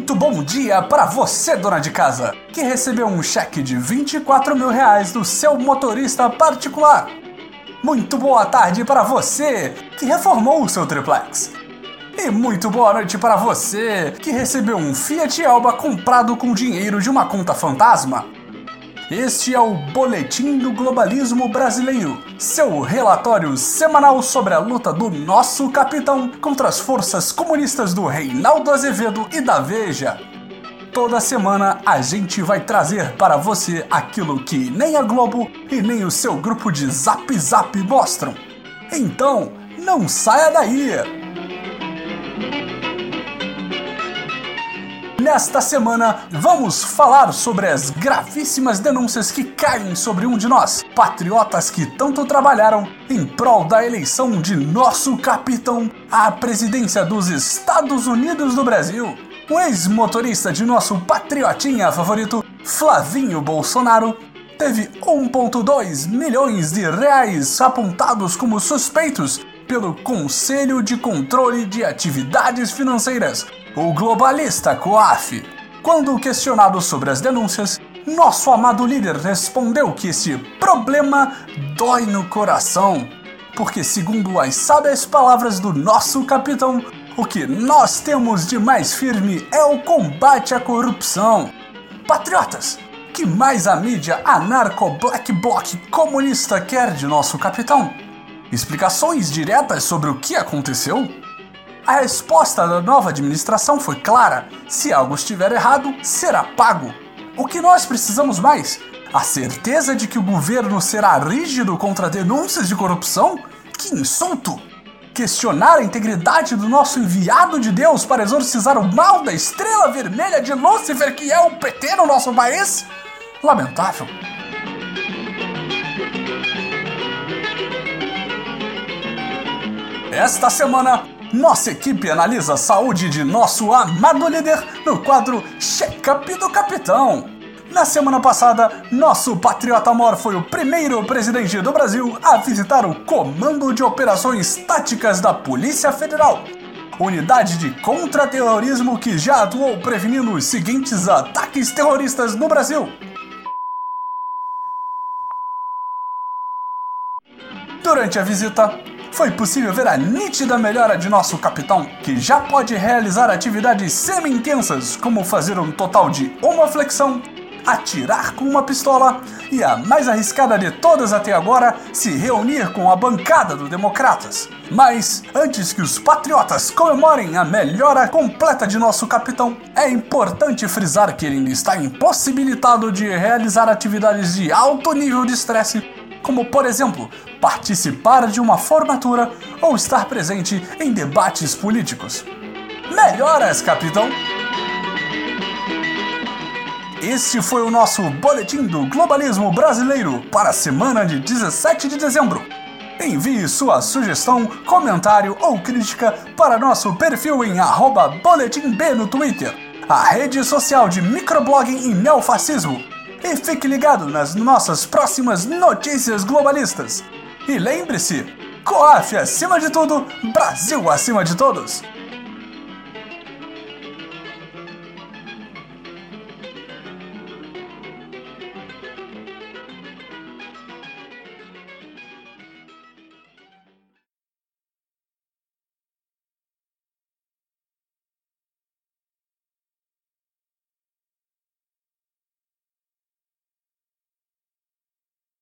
Muito bom dia para você, dona de casa, que recebeu um cheque de 24 mil reais do seu motorista particular. Muito boa tarde para você que reformou o seu triplex. E muito boa noite para você que recebeu um Fiat Elba comprado com dinheiro de uma conta fantasma. Este é o Boletim do Globalismo Brasileiro, seu relatório semanal sobre a luta do nosso capitão contra as forças comunistas do Reinaldo Azevedo e da Veja. Toda semana a gente vai trazer para você aquilo que nem a Globo e nem o seu grupo de Zap Zap mostram. Então, não saia daí! Nesta semana, vamos falar sobre as gravíssimas denúncias que caem sobre um de nós, patriotas que tanto trabalharam em prol da eleição de nosso capitão à presidência dos Estados Unidos do Brasil. O ex-motorista de nosso patriotinha favorito, Flavinho Bolsonaro, teve 1,2 milhões de reais apontados como suspeitos pelo Conselho de Controle de Atividades Financeiras, o globalista COAF. Quando questionado sobre as denúncias, nosso amado líder respondeu que esse problema dói no coração, porque, segundo as sábias palavras do nosso capitão, o que nós temos de mais firme é o combate à corrupção. Patriotas, que mais a mídia anarco-black bloc comunista quer de nosso capitão? Explicações diretas sobre o que aconteceu? A resposta da nova administração foi clara: se algo estiver errado, será pago. O que nós precisamos mais? A certeza de que o governo será rígido contra denúncias de corrupção? Que insulto! Questionar a integridade do nosso enviado de Deus para exorcizar o mal da estrela vermelha de Lúcifer que é o PT no nosso país? Lamentável. Esta semana, nossa equipe analisa a saúde de nosso amado líder no quadro Check-up do Capitão. Na semana passada, nosso patriota amor foi o primeiro presidente do Brasil a visitar o Comando de Operações Táticas da Polícia Federal, unidade de contra-terrorismo que já atuou prevenindo os seguintes ataques terroristas no Brasil: Durante a visita, foi possível ver a nítida melhora de nosso capitão, que já pode realizar atividades semi-intensas, como fazer um total de uma flexão, atirar com uma pistola e a mais arriscada de todas até agora, se reunir com a bancada do Democratas. Mas antes que os patriotas comemorem a melhora completa de nosso capitão, é importante frisar que ele ainda está impossibilitado de realizar atividades de alto nível de estresse como por exemplo, participar de uma formatura ou estar presente em debates políticos. Melhoras, capitão! Este foi o nosso Boletim do Globalismo Brasileiro para a semana de 17 de dezembro. Envie sua sugestão, comentário ou crítica para nosso perfil em boletimb no Twitter, a rede social de microblogging e neofascismo e fique ligado nas nossas próximas notícias globalistas. E lembre-se, COAF acima de tudo, Brasil acima de todos.